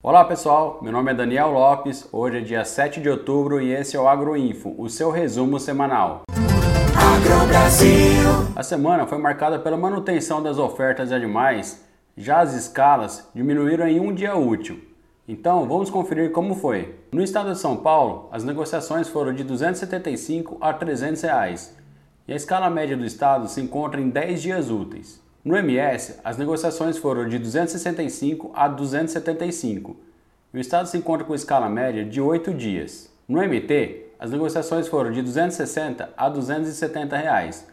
Olá pessoal, meu nome é Daniel Lopes, hoje é dia 7 de outubro e esse é o Agroinfo, o seu resumo semanal. A semana foi marcada pela manutenção das ofertas de animais, já as escalas diminuíram em um dia útil. Então vamos conferir como foi. No estado de São Paulo, as negociações foram de 275 a 300 reais e a escala média do estado se encontra em 10 dias úteis. No MS, as negociações foram de 265 a 275 e o Estado se encontra com escala média de 8 dias. No MT, as negociações foram de 260 a 270 reais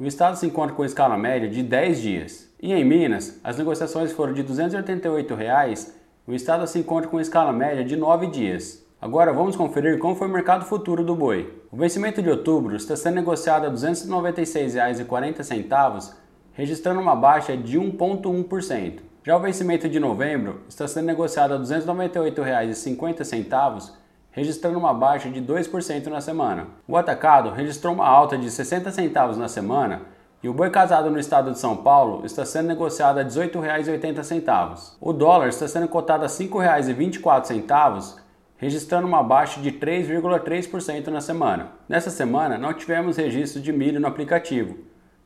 e o Estado se encontra com escala média de 10 dias. E em Minas, as negociações foram de 288 reais e o Estado se encontra com escala média de 9 dias. Agora vamos conferir como foi o mercado futuro do boi. O vencimento de outubro está sendo negociado a R$ 296,40 registrando uma baixa de 1,1%. Já o vencimento de novembro está sendo negociado a R$ 298,50, registrando uma baixa de 2% na semana. O atacado registrou uma alta de 60 centavos na semana e o boi casado no estado de São Paulo está sendo negociado a R$ 18,80. O dólar está sendo cotado a R$ 5,24, registrando uma baixa de 3,3% na semana. Nessa semana não tivemos registro de milho no aplicativo,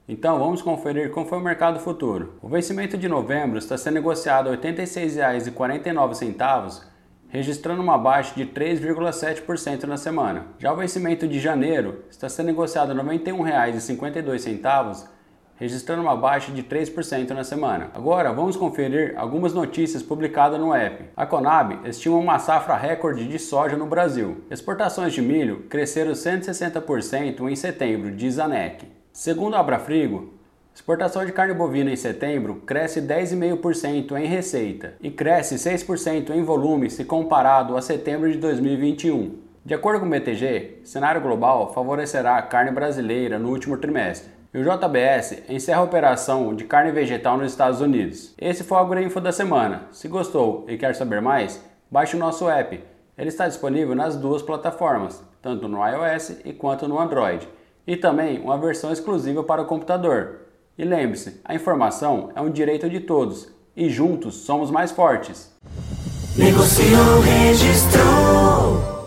então vamos conferir como foi o mercado futuro. O vencimento de novembro está sendo negociado a R$ 86,49, registrando uma baixa de 3,7% na semana. Já o vencimento de janeiro está sendo negociado a R$ 91,52, registrando uma baixa de 3% na semana. Agora vamos conferir algumas notícias publicadas no app. A Conab estima uma safra recorde de soja no Brasil. Exportações de milho cresceram 160% em setembro, diz a ANEC. Segundo a Abrafrigo, exportação de carne bovina em setembro cresce 10,5% em receita e cresce 6% em volume se comparado a setembro de 2021. De acordo com o BTG, cenário global favorecerá a carne brasileira no último trimestre. E o JBS encerra a operação de carne vegetal nos Estados Unidos. Esse foi o Agroinfo da semana. Se gostou e quer saber mais, baixe o nosso app. Ele está disponível nas duas plataformas, tanto no iOS quanto no Android e também uma versão exclusiva para o computador. E lembre-se, a informação é um direito de todos e juntos somos mais fortes. Negociou, registrou.